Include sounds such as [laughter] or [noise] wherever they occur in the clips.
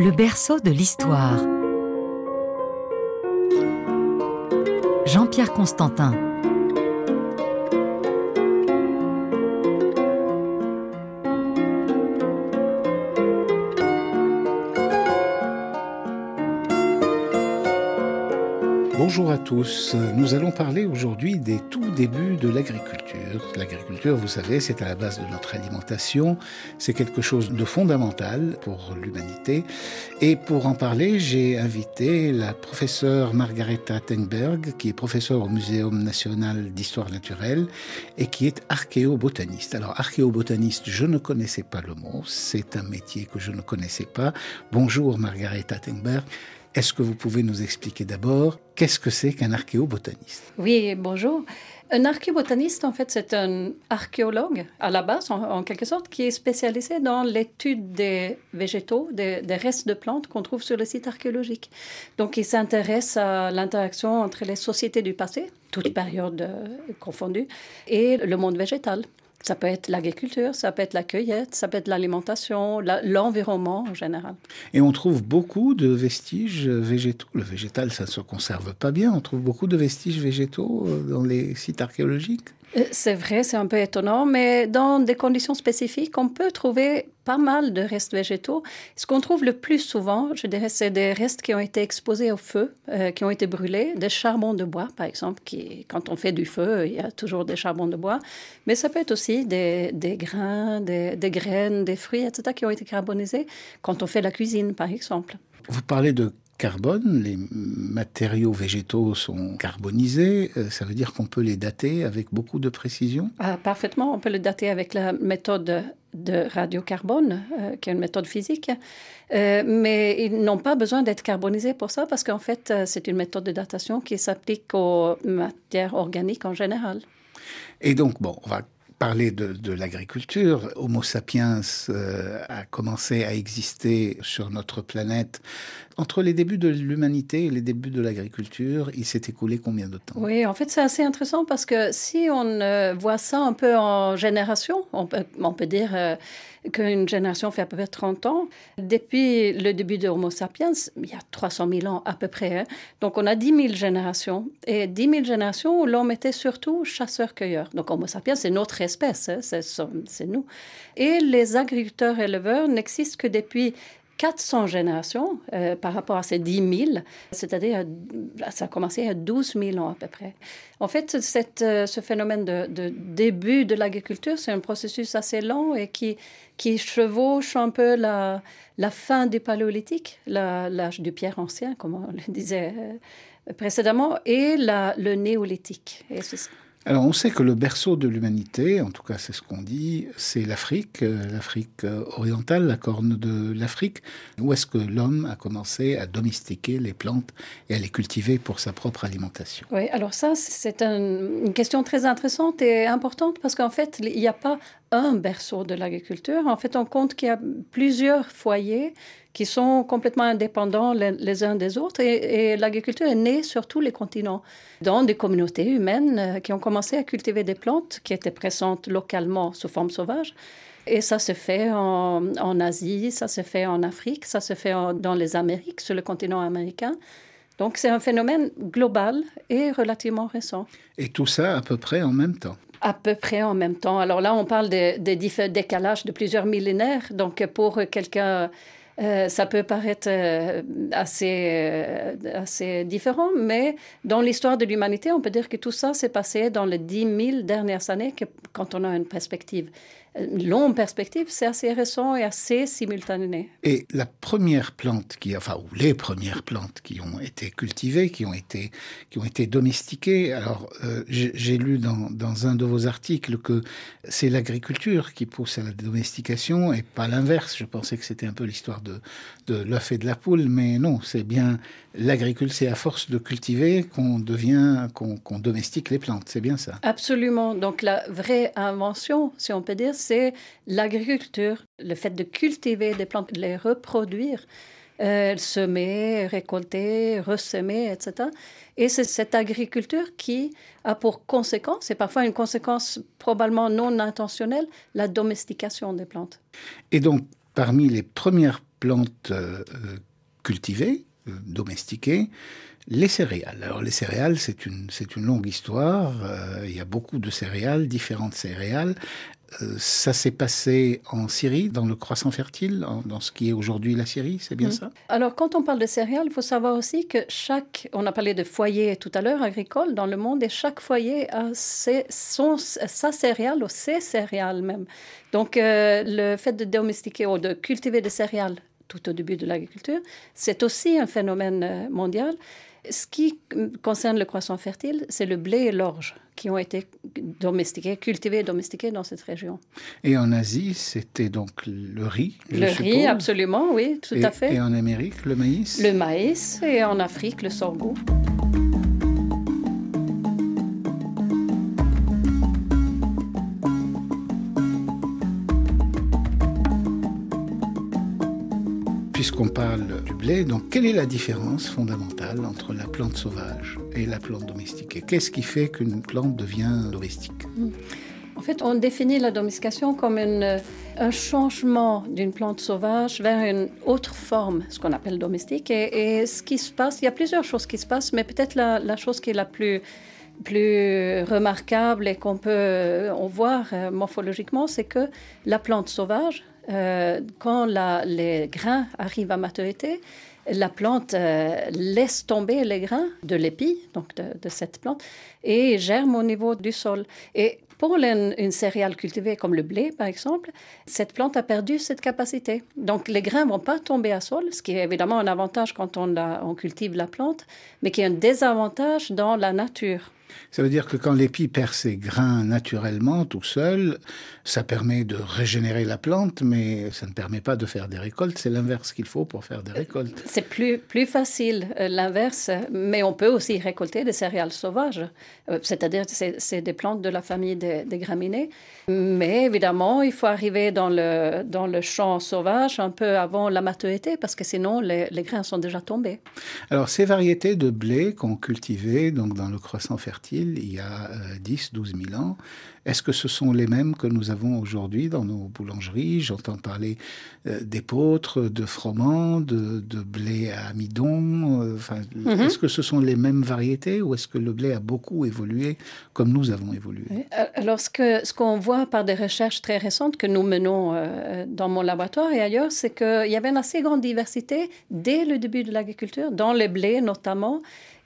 Le berceau de l'histoire. Jean-Pierre Constantin. Bonjour à tous. Nous allons parler aujourd'hui des tout débuts de l'agriculture. L'agriculture, vous savez, c'est à la base de notre alimentation. C'est quelque chose de fondamental pour l'humanité. Et pour en parler, j'ai invité la professeure Margaretha Tenberg, qui est professeure au Muséum national d'histoire naturelle et qui est archéobotaniste. Alors, archéobotaniste, je ne connaissais pas le mot. C'est un métier que je ne connaissais pas. Bonjour Margaretha Tenberg. Est-ce que vous pouvez nous expliquer d'abord qu'est-ce que c'est qu'un archéobotaniste? Oui, bonjour. Un archéobotaniste, en fait, c'est un archéologue, à la base, en, quelque sorte, qui est spécialisé dans l'étude des végétaux, des, restes de plantes qu'on trouve sur le site archéologique. Donc, il s'intéresse à l'interaction entre les sociétés du passé, toutes périodes euh, confondues, et le monde végétal. Ça peut être l'agriculture, ça peut être la cueillette, ça peut être l'alimentation, l'environnement en général. Et on trouve beaucoup de vestiges végétaux. Le végétal, ça ne se conserve pas bien. On trouve beaucoup de vestiges végétaux euh, dans les sites archéologiques. Euh, c'est vrai, c'est un peu étonnant, mais dans des conditions spécifiques, on peut trouver pas mal de restes végétaux. Ce qu'on trouve le plus souvent, je dirais, c'est des restes qui ont été exposés au feu, euh, qui ont été brûlés, des charbons de bois, par exemple, qui, quand on fait du feu, il y a toujours des charbons de bois. Mais ça peut être aussi des, grains, des, des graines, des fruits, etc., qui ont été carbonisés quand on fait la cuisine, par exemple. Vous parlez de carbone, les matériaux végétaux sont carbonisés, euh, ça veut dire qu'on peut les dater avec beaucoup de précision ah, Parfaitement, on peut les dater avec la méthode de radiocarbone, euh, qui est une méthode physique, euh, mais ils n'ont pas besoin d'être carbonisés pour ça parce qu'en fait, c'est une méthode de datation qui s'applique aux matières organiques en général. Et donc, bon, on va parler de, l'agriculture. Homo sapiens euh, a commencé à exister sur notre planète. Entre les débuts de l'humanité et les débuts de l'agriculture, il s'est écoulé combien de temps? Oui, en fait, c'est assez intéressant parce que si on euh, voit ça un peu en génération, on peut, dire euh, qu'une génération fait à peu près 30 ans. Depuis le début de Homo sapiens, il y a 300 000 ans à peu près. Hein. Donc on a 10 000 générations. Et 10 000 générations où l'homme était surtout chasseur-cueilleur. Donc Homo sapiens, c'est notre espèce, hein, c'est nous. Et les agriculteurs-éleveurs n'existent que depuis 400 générations euh, par rapport à ces 10 000, c'est-à-dire ça a commencé à 12 000 ans à peu près. En fait, euh, ce phénomène de, début de l'agriculture, c'est un processus assez lent et qui, chevauche un peu la, fin du paléolithique, l'âge du pierre ancien, comme on le disait euh, précédemment, et le néolithique. Alors on sait que le berceau de l'humanité, en tout cas c'est ce qu'on dit, c'est l'Afrique, euh, l'Afrique euh, orientale, la corne de l'Afrique, où est-ce que l'homme a commencé à domestiquer les plantes et à les cultiver pour sa propre alimentation? Oui, alors ça c'est une question très intéressante et importante parce qu'en fait il n'y a pas un berceau de l'agriculture. En fait on compte qu'il y a plusieurs foyers qui sont complètement indépendants les, uns des autres. Et, l'agriculture est née sur tous les continents, dans des communautés humaines euh, qui ont commencé à cultiver des plantes qui étaient présentes localement sous forme sauvage. Et ça se fait en, Asie, ça se fait en Afrique, ça se fait dans les Amériques, sur le continent américain. Donc c'est un phénomène global et relativement récent. Et tout ça à peu près en même temps à peu près en même temps. Alors là, on parle des de décalages de plusieurs millénaires. Donc pour quelqu'un euh, ça peut paraître euh, assez, euh, assez différent, mais dans l'histoire de l'humanité, on peut dire que tout ça s'est passé dans les 10 000 dernières années quand on a une perspective longue perspective, c'est assez récent et assez simultané. Et la première plante qui, enfin, ou les premières plantes qui ont été cultivées, qui ont été, qui ont été domestiquées. Alors, euh, j'ai lu dans, dans, un de vos articles que c'est l'agriculture qui pousse à la domestication et pas l'inverse. Je pensais que c'était un peu l'histoire de, de l'œuf et de la poule, mais non, c'est bien l'agriculture, c'est à force de cultiver qu'on devient, qu'on domestique les plantes. C'est bien ça. Absolument. Donc, la vraie invention, si on peut dire, c'est l'agriculture, le fait de cultiver des plantes, de les reproduire, euh, semer, récolter, ressemer, etc. Et c'est cette agriculture qui a pour conséquence, et parfois une conséquence probablement non intentionnelle, la domestication des plantes. Et donc, parmi les premières plantes cultivées, domestiquées, les céréales. Alors les céréales, c'est une, c'est une longue histoire. il y a beaucoup de céréales, différentes céréales. Euh, ça s'est passé en Syrie, dans le croissant fertile, dans ce qui est aujourd'hui la Syrie, c'est bien mm. ça? Alors, quand on parle de céréales, il faut savoir aussi que chaque, on a parlé de foyer tout à l'heure, agricole dans le monde, et chaque foyer a ses, son, sa céréale ou ses céréales même. Donc, euh, le fait de domestiquer ou de cultiver des céréales tout au début de l'agriculture, c'est aussi un phénomène euh, mondial. Ce qui concerne le croissant fertile, c'est le blé et l'orge qui ont été domestiqués, cultivés et domestiqués dans cette région. Et en Asie, c'était donc le riz Le riz, absolument, oui, tout à fait. Et en Amérique, le maïs? Le maïs, et en Afrique, le sorgho. Puisqu'on parle du blé, donc quelle est la différence fondamentale entre la plante sauvage et la plante domestiquée Qu'est-ce qui fait qu'une plante devient domestique En fait, on définit la domestication comme un changement d'une plante sauvage vers une autre forme, ce qu'on appelle domestique. Et, ce qui se passe, il y a plusieurs choses qui se passent, mais peut-être la, chose qui est la plus remarquable et qu'on peut on voir euh, morphologiquement, c'est que la plante sauvage, euh, quand les grains arrivent à maturité, la plante euh, laisse tomber les grains de l'épi, donc de, cette plante, et germe au niveau du sol. Et pour une, céréale cultivée comme le blé, par exemple, cette plante a perdu cette capacité. Donc les grains ne vont pas tomber à sol, ce qui est évidemment un avantage quand on, on cultive la plante, mais qui est un désavantage dans la nature. Ça veut dire que quand l'épi perd ses grains naturellement, tout seul, ça permet de régénérer la plante, mais ça ne permet pas de faire des récoltes. C'est l'inverse qu'il faut pour faire des récoltes. C'est plus, plus facile, euh, l'inverse, mais on peut aussi récolter des céréales sauvages, euh, c'est-à-dire c'est des plantes de la famille des, des, graminées. Mais évidemment, il faut arriver dans le, dans le champ sauvage un peu avant la maturité, parce que sinon les, les grains sont déjà tombés. Alors ces variétés de blé qu'on cultivait donc dans le croissant fertile, il y a 10, 12 000 ans. Est-ce que ce sont les mêmes que nous avons aujourd'hui dans nos boulangeries? J'entends parler euh, d'épeautres, de froment, de, blé à amidon. Euh, mhm. Est-ce que ce sont les mêmes variétés ou est-ce que le blé a beaucoup évolué comme nous avons évolué? Euh, Alors, ce qu'on ce qu'on voit par des recherches très récentes que nous menons dans mon laboratoire et ailleurs, c'est qu'il y avait une assez grande diversité dès le début de l'agriculture, dans les blés notamment.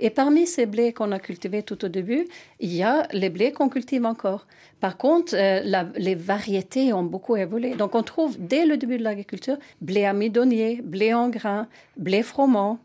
Et parmi ces blés qu'on a cultivés tout au début, il y a les blés qu'on cultive encore. Par contre, euh, les variétés ont beaucoup évolué. Donc, on trouve dès le début de l'agriculture blé amidonnier, blé en grain, blé froment,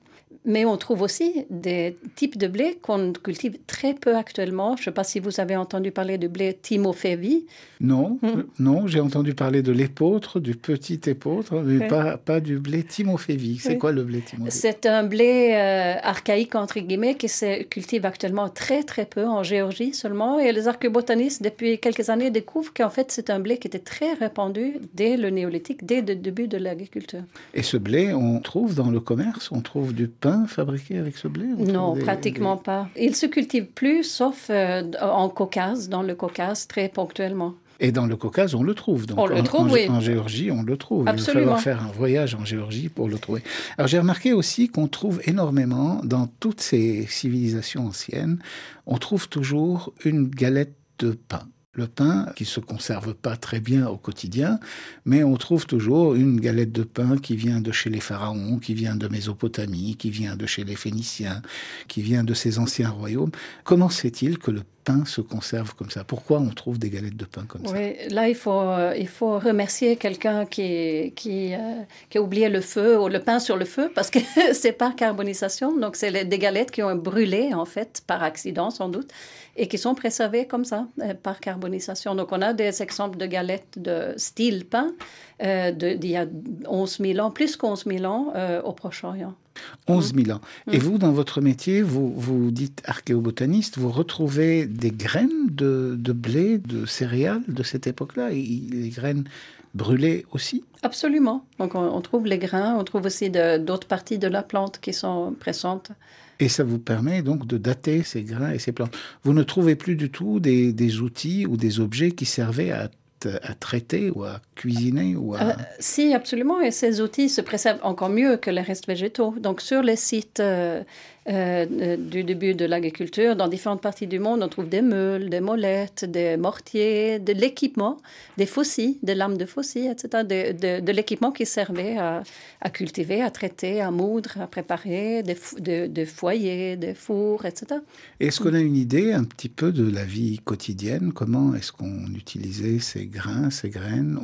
mais on trouve aussi des types de blé qu'on cultive très peu actuellement. Je ne sais pas si vous avez entendu parler du blé Timofévi. Non, hmm. non, j'ai entendu parler de l'épeautre, du petit épeautre, mais pas, pas du blé Timofévi. C'est quoi le blé Timofévi C'est un blé euh, archaïque, entre guillemets, qui se cultive actuellement très très peu en Géorgie seulement. Et les archéobotanistes, depuis quelques années, découvrent qu'en fait c'est un blé qui était très répandu dès le néolithique, dès le début de l'agriculture. Et ce blé, on trouve dans le commerce, on trouve du pain fabriqué avec ce blé Non, pratiquement pas. Il se cultive plus, sauf euh, en Caucase, dans le Caucase, très ponctuellement. Et dans le Caucase, on le trouve. Donc, on le trouve, en, oui. En Géorgie, on le trouve. Absolument. Il va falloir faire un voyage en Géorgie pour le trouver. Alors j'ai remarqué aussi qu'on trouve énormément, dans toutes ces civilisations anciennes, on trouve toujours une galette de pain le pain qui se conserve pas très bien au quotidien, mais on trouve toujours une galette de pain qui vient de chez les pharaons, qui vient de Mésopotamie, qui vient de chez les Phéniciens, qui vient de ces anciens royaumes. Comment c'est-il que le pain se conserve comme ça Pourquoi on trouve des galettes de pain comme ça? Oui, là, il faut, euh, il faut remercier quelqu'un qui, euh, qui, a oublié le feu ou le pain sur le feu parce que [laughs] c'est par carbonisation. Donc, c'est des galettes qui ont brûlé, en fait, par accident sans doute, et qui sont préservées comme ça, euh, par carbonisation. Donc, on a des exemples de galettes de style pain d'il y a 11 000 ans, plus qu'onze 11 000 ans au Proche-Orient. 11 000 ans. Et mm. vous, dans votre métier, vous, vous dites archéobotaniste, vous retrouvez des graines de, de blé, de céréales de cette époque-là, et les graines brûlées aussi? Absolument. Donc on, trouve les grains, on trouve aussi d'autres parties de la plante qui sont présentes. Et ça vous permet donc de dater ces grains et ces plantes. Vous ne trouvez plus du tout des, des outils ou des objets qui servaient à à traiter ou à cuisiner ou à... si, absolument. Et ces outils se préservent encore mieux que les restes végétaux. Donc, sur les sites euh, du début de l'agriculture. Dans différentes parties du monde, on trouve des meules, des molettes, des mortiers, de l'équipement, des faucils, des lames de faucilles, etc. De, l'équipement qui servait à, cultiver, à traiter, à moudre, à préparer, des, foyers, des fours, etc. Est-ce qu'on a une idée un petit peu de la vie quotidienne? Comment est-ce qu'on utilisait ces grains, ces graines?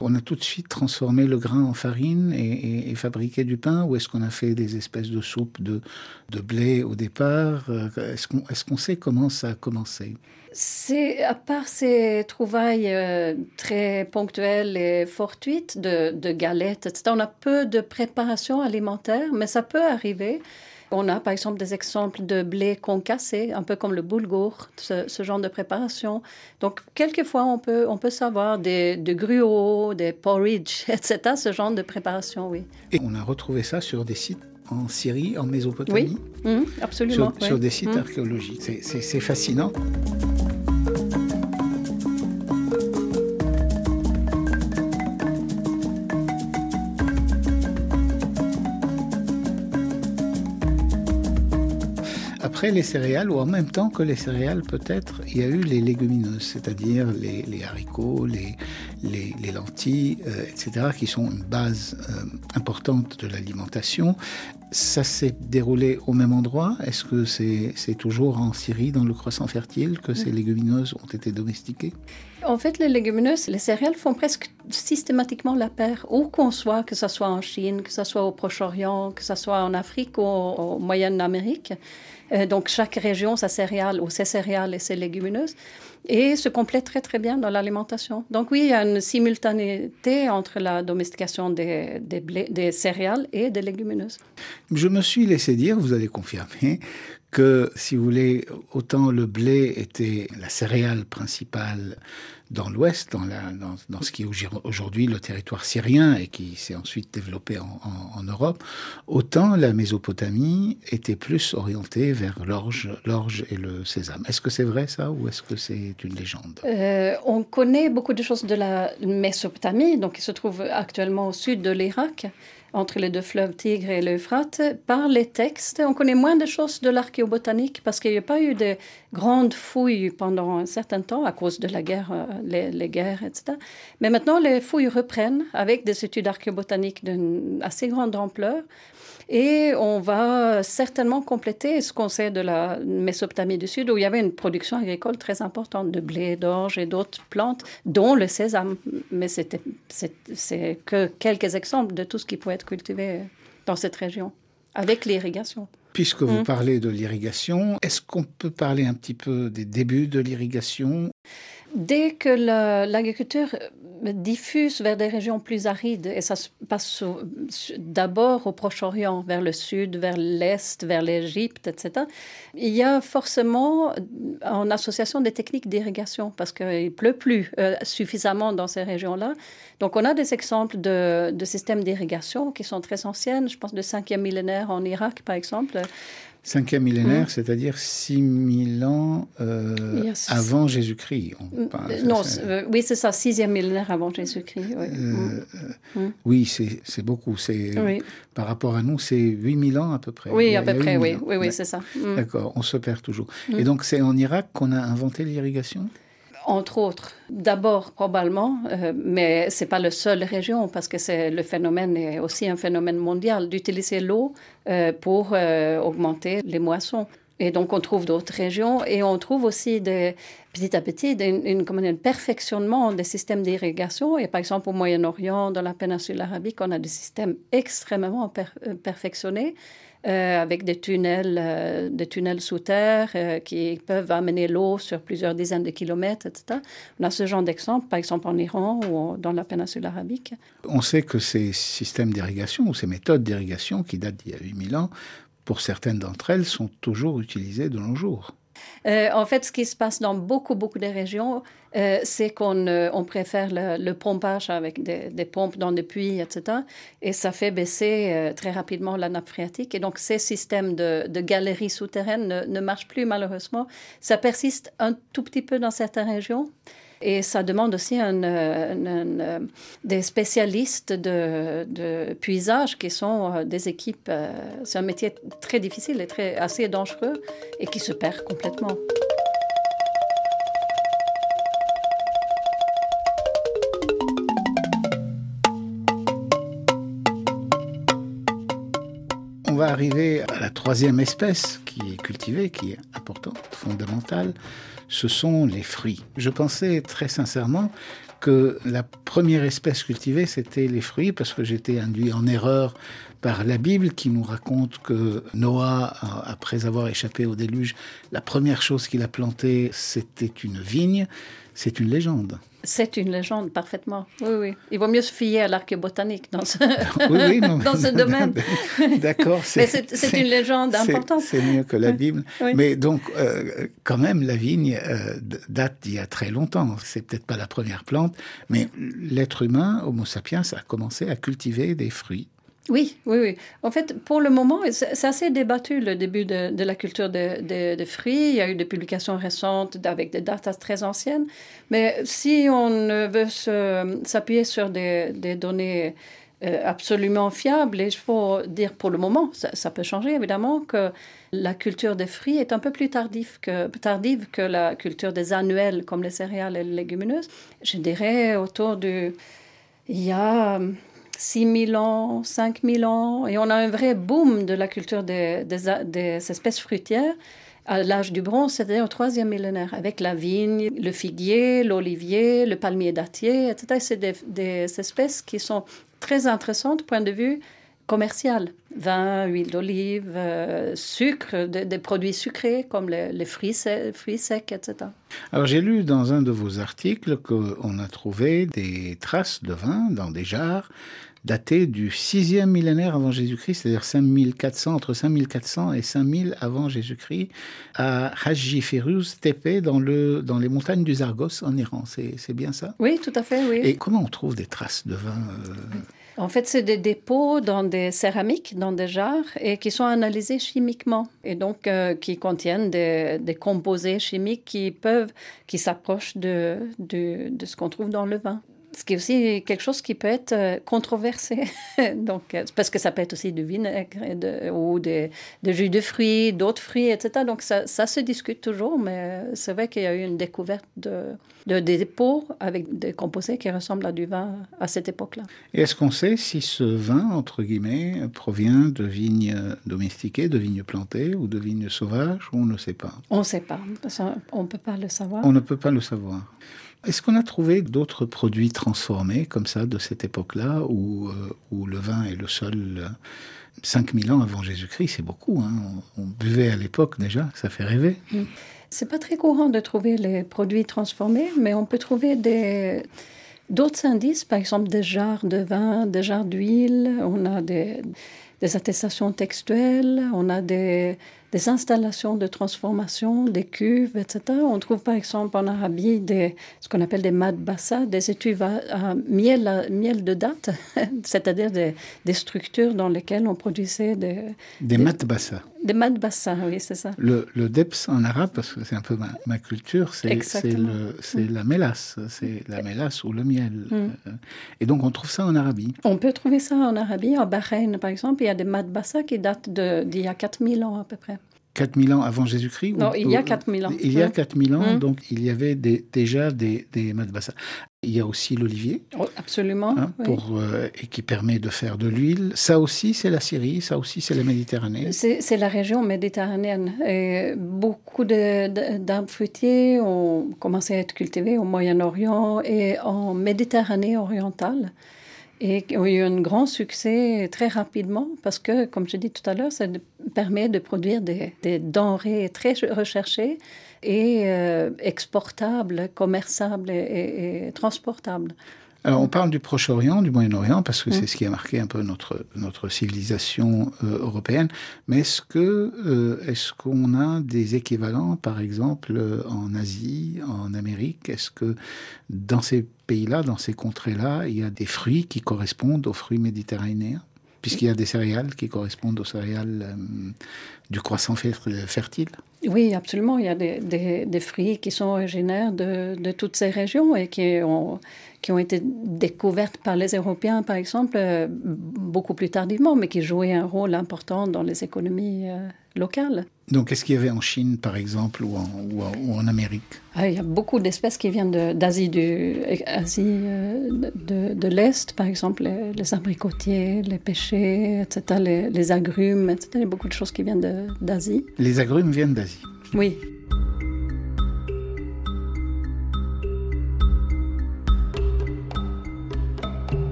On, a tout de suite transformé le grain en farine et, et, fabriqué du pain Ou est-ce qu'on a fait des espèces de soupes de, de blé au départ euh, Est-ce qu'on est qu'on sait comment ça a commencé? C'est à part ces trouvailles euh, très ponctuelles et fortuites de, de, galettes, etc. On a peu de préparation alimentaire, mais ça peut arriver. On a par exemple des exemples de blé concassé, un peu comme le boulgour, ce, ce, genre de préparation. Donc, quelquefois, on peut, on peut savoir des, des gruaux, des porridge, [laughs] etc., ce genre de préparation, oui. Et on a retrouvé ça sur des sites? En Syrie, en Mésopotamie. Oui, mmh, absolument. Sur, des sites mmh. archéologiques. C'est fascinant. Après les céréales, ou en même temps que les céréales peut-être, il y a eu les légumineuses, c'est-à-dire les, les, haricots, les, les, les lentilles, euh, etc., qui sont une base euh, importante de l'alimentation. Ça s'est déroulé au même endroit? Est-ce que c'est toujours en Syrie, dans le croissant fertile, que ces légumineuses ont été domestiquées? En fait, les légumineuses, les céréales font presque systématiquement la paire, où qu'on soit, que ce soit en Chine, que ce soit au Proche-Orient, que ce soit en Afrique ou au Moyen-Amérique. Euh, donc chaque région, sa céréale ou ses céréales et ses légumineuses, et se complète très très bien dans l'alimentation. Donc oui, il y a une simultanéité entre la domestication des, des, des céréales et des légumineuses. Je me suis laissé dire, vous allez confirmer, que, si vous voulez, autant le blé était la céréale principale dans l'Ouest, dans, ce qui est aujourd'hui le territoire syrien et qui s'est ensuite développé en, Europe, autant la Mésopotamie était plus orientée vers l'orge, l'orge et le sésame. Est-ce que c'est vrai ça ou est-ce que c'est une légende? Euh, On connaît beaucoup de choses de la Mésopotamie, donc qui se trouve actuellement au sud de l'Irak entre les deux fleuves Tigre et l'Euphrate, par les textes. On connaît moins de choses de l'archéobotanique parce qu'il n'y a pas eu de grandes fouilles pendant un certain temps à cause de la guerre, euh, les, guerres, etc. Mais maintenant, les fouilles reprennent avec des études archéobotaniques d'une assez grande ampleur. Et on va certainement compléter ce qu'on sait de la Mésopotamie du Sud, où il y avait une production agricole très importante de blé, d'orge et d'autres plantes, dont le sésame. Mais c'est que quelques exemples de tout ce qui pouvait être dans cette région, avec l'irrigation. Puisque vous mmh. parlez de l'irrigation, est-ce qu'on peut parler un petit peu des débuts de l'irrigation? Dès que l'agriculture diffuse vers des régions plus arides, et ça se passe d'abord au Proche-Orient, vers le sud, vers l'Est, vers l'Égypte, etc., il y a forcément en association des techniques d'irrigation, parce qu'il ne pleut plus euh, suffisamment dans ces régions-là. Donc on a des exemples de, systèmes d'irrigation qui sont très anciennes, je pense de 5e millénaire en Irak, par exemple, Cinquième millénaire, mmh. c'est-à-dire 6000 ans euh, yes. avant Jésus-Christ. Non, euh, oui, c'est ça, sixième millénaire avant Jésus-Christ. Oui, euh, mmh. oui c'est beaucoup. Oui. Par rapport à nous, c'est 8000 ans à peu près. Oui, à peu près, oui, oui, oui c'est ça. Mmh. D'accord, on se perd toujours. Et donc, c'est en Irak qu'on a inventé l'irrigation? Entre autres. D'abord, probablement, euh, mais ce n'est pas la seule région, parce que le phénomène est aussi un phénomène mondial, d'utiliser l'eau euh, pour euh, augmenter les moissons. Et donc, on trouve d'autres régions et on trouve aussi des, petit à petit une, une, un perfectionnement des systèmes d'irrigation. Et par exemple, au Moyen-Orient, dans la péninsule arabique, on a des systèmes extrêmement per, perfectionnés euh, avec des tunnels, euh, des tunnels sous terre euh, qui peuvent amener l'eau sur plusieurs dizaines de kilomètres, etc. On a ce genre d'exemple, par exemple en Iran ou dans la péninsule arabique. On sait que ces systèmes d'irrigation ou ces méthodes d'irrigation qui datent d'il y a 8000 ans, pour certaines d'entre elles, sont toujours utilisées de nos jours. Euh, en fait, ce qui se passe dans beaucoup, beaucoup de régions, euh, c'est qu'on euh, préfère le, pompage avec des, pompes dans des puits, etc. Et ça fait baisser très rapidement la nappe phréatique. Et donc, ces systèmes de, galeries souterraines ne, ne, marchent plus, malheureusement. Ça persiste un tout petit peu dans certaines régions. Et ça demande aussi un, des spécialistes de, de, puisage qui sont des équipes. C'est un métier très difficile et très, assez dangereux et qui se perd complètement. Va arriver à la troisième espèce qui est cultivée, qui est importante, fondamentale. Ce sont les fruits. Je pensais très sincèrement que la première espèce cultivée, c'était les fruits, parce que j'étais induit en erreur par la Bible qui nous raconte que Noah, après avoir échappé au déluge, la première chose qu'il a plantée, c'était une vigne. C'est une légende. C'est une légende, parfaitement. Oui, oui. Il vaut mieux se fier à l'archéobotanique dans ce, [laughs] dans ce domaine. [laughs] D'accord. Mais c'est une légende importante. C'est mieux que la Bible. Mais donc, euh, quand même, la vigne euh, date d'il y a très longtemps. C'est peut-être pas la première plante, mais l'être humain, Homo sapiens, a commencé à cultiver des fruits oui, oui, oui. En fait, pour le moment, c'est assez débattu le début de, la culture des fruits. Il y a eu des publications récentes avec des dates très anciennes. Mais si on veut s'appuyer sur des, données euh, absolument fiables, il faut dire pour le moment, ça, peut changer évidemment, que la culture des fruits est un peu plus tardive que, tardive que la culture des annuels comme les céréales et les légumineuses. Je dirais autour du... Il y a 6 000 ans, 5 000 ans, et on a un vrai boom de la culture des, espèces fruitières à l'âge du bronze, c'est-à-dire au troisième millénaire, avec la vigne, le figuier, l'olivier, le palmier dattier, etc. C'est des, des, espèces qui sont très intéressantes du point de vue commercial. Vin, huile d'olive, euh, sucre, des produits sucrés comme les, fruits, fruits, secs, etc. Alors j'ai lu dans un de vos articles qu'on a trouvé des traces de vin dans des jarres daté du 6e millénaire avant Jésus-Christ, c'est-à-dire 5400, entre 5400 et 5000 avant Jésus-Christ, à Haji Firuz Tepe, dans, le, dans les montagnes du Zargos, en Iran. C'est bien ça? Oui, tout à fait, oui. Et comment on trouve des traces de vin euh? En fait, c'est des dépôts dans des céramiques, dans des jarres, et qui sont analysés chimiquement, et donc euh, qui contiennent des, des, composés chimiques qui peuvent, qui s'approchent de, de, de ce qu'on trouve dans le vin ce qui est aussi quelque chose qui peut être euh, controversé. [laughs] Donc, euh, parce que ça peut être aussi du vinaigre ou des, jus de fruits, d'autres fruits, etc. Donc, ça, se discute toujours, mais c'est vrai qu'il y a eu une découverte de, de, dépôts avec des composés qui ressemblent à du vin à cette époque-là. Et est-ce qu'on sait si ce vin, entre guillemets, provient de vignes domestiquées, de vignes plantées ou de vignes sauvages, ou on ne sait pas On ne sait pas, on ne peut pas le savoir. On ne peut pas le savoir. Est-ce qu'on a trouvé d'autres produits transformés comme ça de cette époque-là où, euh, où, le vin est le seul 5000 ans avant Jésus-Christ? C'est beaucoup. Hein. On, buvait à l'époque déjà, ça fait rêver. Mm. C'est pas très courant de trouver les produits transformés, mais on peut trouver des d'autres indices, par exemple des jarres de vin, des jarres d'huile. On a des attestations textuelles, on a des des installations de transformation, des cuves, etc. On trouve par exemple en Arabie des, ce qu'on appelle des madbassa, des étuves à, miel, miel de date, [laughs] c'est-à-dire des, des, structures dans lesquelles on produisait des... Des, madbassa. Des madbassa, oui, c'est ça. Le, le deps en arabe, parce que c'est un peu ma, ma culture, c'est mm. la mélasse, c'est la mélasse ou le miel. Mm. Euh, et donc on trouve ça en Arabie. On peut trouver ça en Arabie, en Bahreïn par exemple, il y a des madbassa qui datent d'il y a 4000 ans à peu près. 4000 ans avant Jésus-Christ Non, il y a 4000 ans. Il y a 4000 ans, mmh. donc il y avait déjà des, des. Il y a aussi l'olivier. Oh, absolument. Hein, pour, euh, et qui permet de faire de l'huile. Ça aussi, c'est la Syrie, ça aussi, c'est la Méditerranée. C'est la région méditerranéenne. Et beaucoup d'arbres fruitiers ont commencé à être cultivés au Moyen-Orient et en Méditerranée orientale et qui ont eu un grand succès très rapidement parce que, comme je dis tout à l'heure, ça permet de produire des, denrées très recherchées et euh, exportables, commerçables et transportables. Alors, on parle du Proche-Orient, du Moyen-Orient, parce que c'est mm. ce qui a marqué un peu notre, notre civilisation euh, européenne. Mais est-ce que euh, est-ce qu'on a des équivalents, par exemple, euh, en Asie, en Amérique? Est-ce que dans ces pays-là, dans ces contrées-là, il y a des fruits qui correspondent aux fruits méditerranéens? Puisqu'il y a des céréales qui correspondent aux céréales du croissant fertile oui, absolument. Il y a des, fruits qui sont originaires de, toutes ces régions et qui ont, qui ont été découvertes par les Européens, par exemple, euh, beaucoup plus tardivement, mais qui jouaient un rôle important dans les économies euh, locales. Donc, qu'est-ce qu'il y avait en Chine, par exemple, ou en, Amérique? Ah, Il y a beaucoup d'espèces qui viennent d'Asie Asie, euh, de, de l'Est, par exemple, les, abricotiers, les pêchers, etc., les, les agrumes, etc. Il y a beaucoup de choses qui viennent d'Asie. Les agrumes viennent d'Asie Oui.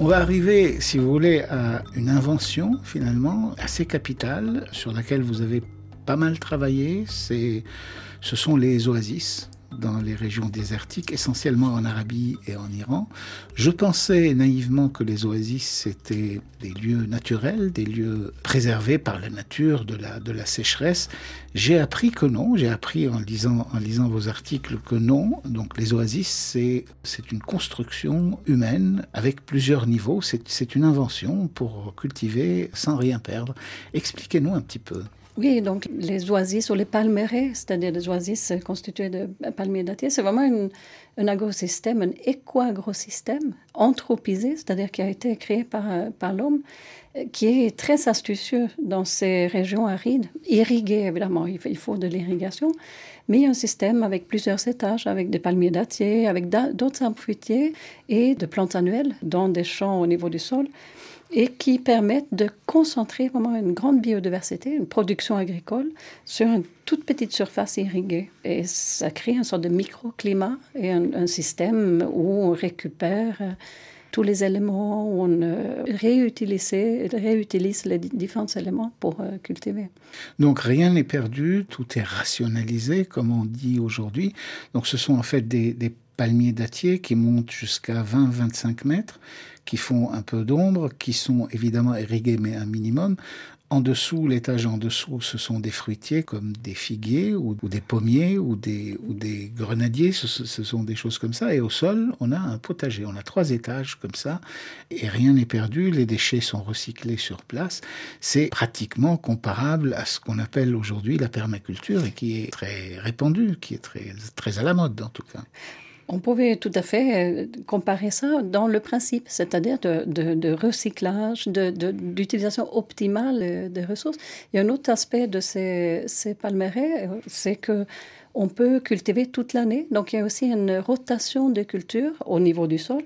On va arriver, si vous voulez, à une invention finalement assez capitale sur laquelle vous avez pas mal travaillé. C'est, ce sont les oasis dans les régions désertiques, essentiellement en Arabie et en Iran. Je pensais naïvement que les oasis c'était des lieux naturels, des lieux préservés par la nature de la, de la sécheresse. J'ai appris que non, j'ai appris en lisant, en lisant vos articles que non. Donc les oasis, c'est, une construction humaine avec plusieurs niveaux, c'est une invention pour cultiver sans rien perdre. Expliquez-nous un petit peu. Oui, donc les oasis ou les palmeraies, c'est-à-dire des oasis constitués de palmiers dattiers, c'est vraiment un agrosystème, un éco-agrosystème anthropisé, c'est-à-dire qui a été créé par, l'homme, qui est très astucieux dans ces régions arides, irriguées évidemment, il faut de l'irrigation, mais il y a un système avec plusieurs étages, avec des palmiers dattiers, avec d'autres arbres fruitiers et de plantes annuelles dans des champs au niveau du sol et qui permettent de concentrer vraiment une grande biodiversité, une production agricole sur une toute petite surface irriguée. Et ça crée une sorte de microclimat et un, système où on récupère euh, tous les éléments, où on euh, réutilise, les différents éléments pour euh, cultiver. Donc rien n'est perdu, tout est rationalisé, comme on dit aujourd'hui. Donc ce sont en fait des palmiers dattiers qui montent jusqu'à 20-25 mètres qui font un peu d'ombre, qui sont évidemment irrigués, mais un minimum. En dessous, l'étage en dessous, ce sont des fruitiers comme des figuiers ou, des pommiers ou des, grenadiers, ce, sont des choses comme ça. Et au sol, on a un potager, on a trois étages comme ça, et rien n'est perdu, les déchets sont recyclés sur place. C'est pratiquement comparable à ce qu'on appelle aujourd'hui la permaculture et qui est très répandue, qui est très, très à la mode en tout cas. On pouvait tout à fait euh, comparer ça dans le principe, c'est-à-dire de, recyclage, d'utilisation optimale euh, des ressources. Il y a un autre aspect de ces, ces palmeraies, euh, c'est que on peut cultiver toute l'année. Donc il y a aussi une rotation de cultures au niveau du sol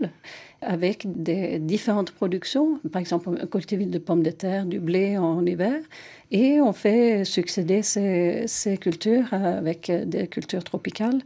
avec des différentes productions. Par exemple, on cultive de pommes de terre, du blé en hiver. Et on fait succéder ces, cultures avec des cultures tropicales.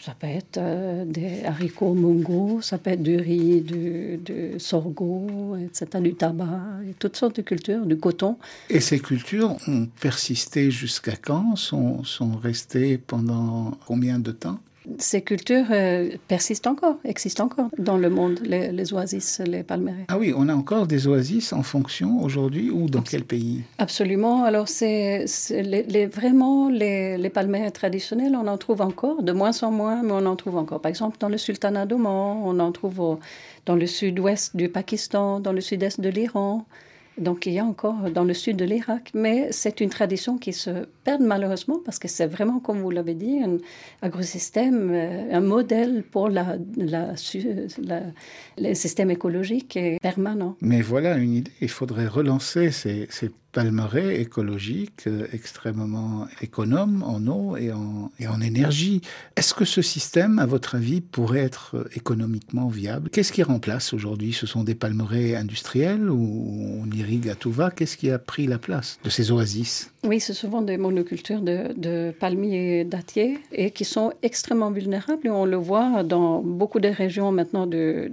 Ça peut être euh, des haricots mungo, ça peut être du riz, du, sorgho, etc., du tabac, toutes sortes de cultures, du coton. Et ces cultures ont persisté jusqu'à quand? Sont, sont restées pendant combien de temps? Ces cultures euh, persistent encore, existent encore dans le monde, les, oasis, les palmeraies. Ah oui, on a encore des oasis en fonction aujourd'hui ou dans quel pays? Absolument. Alors, c'est les, vraiment les, les palmeraies traditionnelles, on en trouve encore, de moins en moins, mais on en trouve encore. Par exemple, dans le sultanat d'Oman, on en trouve dans le sud-ouest du Pakistan, dans le sud-est de l'Iran. Donc il y a encore dans le sud de l'Irak, mais c'est une tradition qui se perd malheureusement parce que c'est vraiment, comme vous l'avez dit, un agrosystème, euh, un modèle pour le système écologique permanent. Mais voilà une idée, il faudrait relancer ces, ces palmeraie écologique euh, extrêmement économe en eau et en, énergie. Est-ce que ce système, à votre avis, pourrait être euh, économiquement viable? Qu'est-ce qui remplace aujourd'hui? Ce sont des palmeraies industrielles ou on irrigue à tout va? Qu'est-ce qui a pris la place de ces oasis? Oui, c'est souvent des monocultures de, palmiers dattiers et qui sont extrêmement vulnérables. On le voit dans beaucoup de régions maintenant de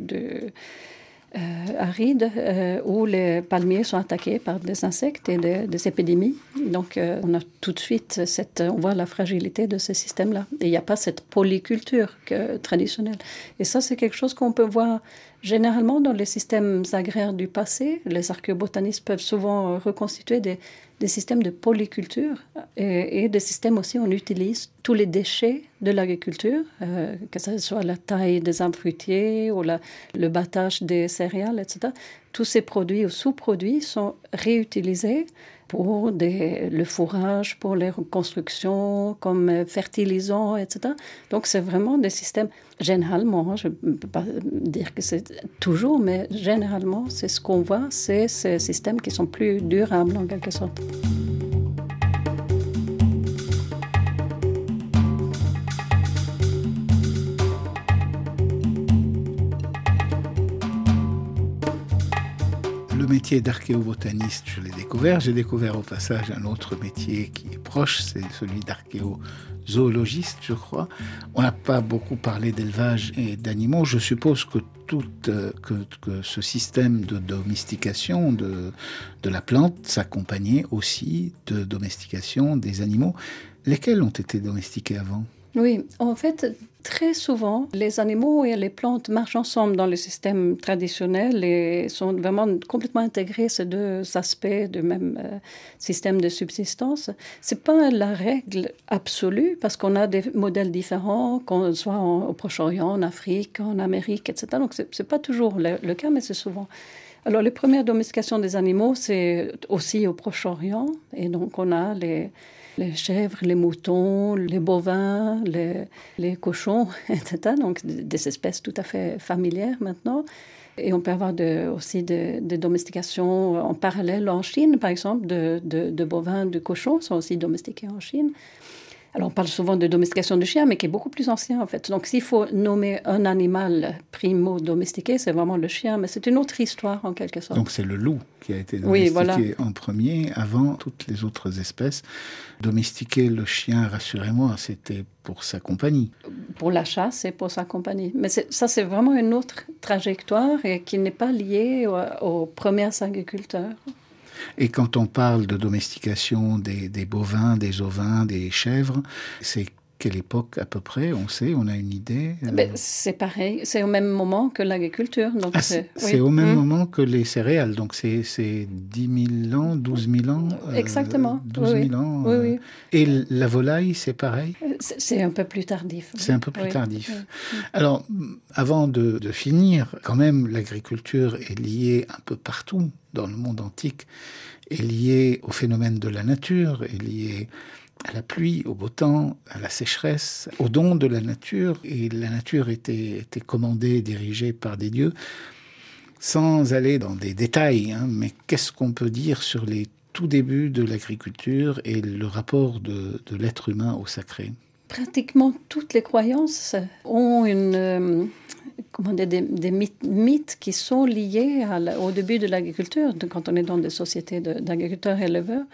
euh, arides euh, où les palmiers sont attaqués par des insectes et des, épidémies. Donc euh, on a tout de suite cette, on voit la fragilité de ce système-là. Il n'y a pas cette polyculture traditionnelle. Et ça, c'est quelque chose qu'on peut voir Généralement, dans les systèmes agraires du passé, les archéobotanistes peuvent souvent reconstituer des, systèmes de polyculture et, des systèmes aussi, on utilise tous les déchets de l'agriculture, euh, que ce soit la taille des arbres fruitiers ou le battage des céréales, etc. Tous ces produits ou sous-produits sont réutilisés pour le fourrage, pour les reconstructions, comme fertilisants, etc. Donc c'est vraiment des systèmes, généralement, je ne peux pas dire que c'est toujours, mais généralement, c'est ce qu'on voit, c'est ces systèmes qui sont plus durables en quelque sorte. Le métier d'archéobotaniste, je l'ai découvert. J'ai découvert au passage un autre métier qui est proche, c'est celui d'archéozoologiste, je crois. On n'a pas beaucoup parlé d'élevage et d'animaux. Je suppose que tout euh, que, ce système de domestication de, de la plante s'accompagnait aussi de domestication des animaux. Lesquels ont été domestiqués avant? Oui, en fait, très souvent, les animaux et les plantes marchent ensemble dans le système traditionnel et sont vraiment complètement intégrés ces deux aspects du même euh, système de subsistance. C'est pas la règle absolue parce qu'on a des modèles différents, qu'on soit au Proche-Orient, en Afrique, en Amérique, etc. Donc c'est pas toujours le, le cas, mais c'est souvent. Alors, les premières domestications des animaux, c'est aussi au Proche-Orient. Et donc, on a les, les chèvres, les moutons, les bovins, les, cochons, [laughs] etc. Donc des espèces tout à fait familières maintenant. Et on peut avoir aussi des domestications en parallèle en Chine, par exemple, de, de bovins, de cochons sont aussi domestiqués en Chine. Alors on parle souvent de domestication de chiens, mais qui est beaucoup plus ancien en fait. Donc s'il faut nommer un animal primo domestiqué, c'est vraiment le chien, mais c'est une autre histoire en quelque sorte. Donc c'est le loup qui a été domestiqué en premier avant toutes les autres espèces. Domestiquer le chien, rassurez-moi, c'était pour sa compagnie. Pour la chasse et pour sa compagnie. Mais ça, c'est vraiment une autre trajectoire et qui n'est pas liée aux premiers agriculteurs. Et quand on parle de domestication des, bovins, des ovins, des chèvres, c'est quelle époque à peu près On sait, on a une idée euh? ben, C'est pareil, c'est au même moment que l'agriculture. Ah, c'est au même mmh. moment que les céréales, donc c'est 10 000 ans, 12 000 ans euh, Exactement. 12 000 ans. Euh. Et la volaille, c'est pareil? C'est un peu plus tardif. C'est un peu plus tardif. Alors, avant de, de finir, quand même, l'agriculture est liée un peu partout dans le monde antique, est liée au phénomène de la nature, est liée à la pluie, au beau temps, à la sécheresse, aux dons de la nature. Et la nature était, commandée, dirigée par des dieux. Sans aller dans des détails, hein, mais qu'est-ce qu'on peut dire sur les tout débuts de l'agriculture et le rapport de, l'être humain au sacré? Pratiquement toutes les croyances ont une, euh, comment des mythes, qui sont liés au début de l'agriculture, quand on est dans des sociétés d'agriculteurs-éleveurs.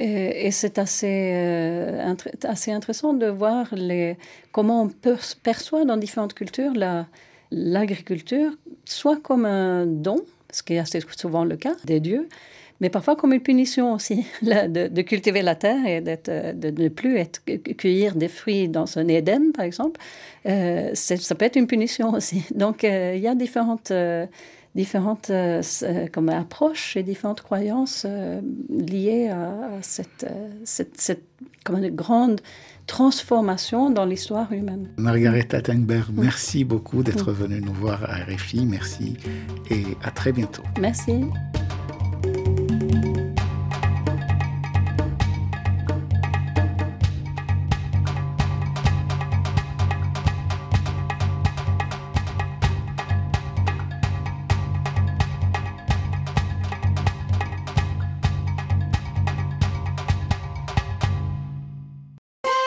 Et, c'est assez, euh, assez intéressant de voir les, comment on perçoit dans différentes cultures l'agriculture, soit comme un don, ce qui est assez souvent le cas des dieux, mais parfois comme une punition aussi, [laughs] de, cultiver la terre et de, ne plus être, cueillir des fruits dans un Éden, par exemple. Euh, ça peut être une punition aussi. [laughs] Donc, euh, il y a différentes différentes euh, euh, comme approches et différentes croyances euh, liées à, cette, cette, cette comme une grande transformation dans l'histoire humaine. Margaret Attenberg, merci beaucoup d'être venue nous voir à RFI. Merci et à très bientôt. Merci.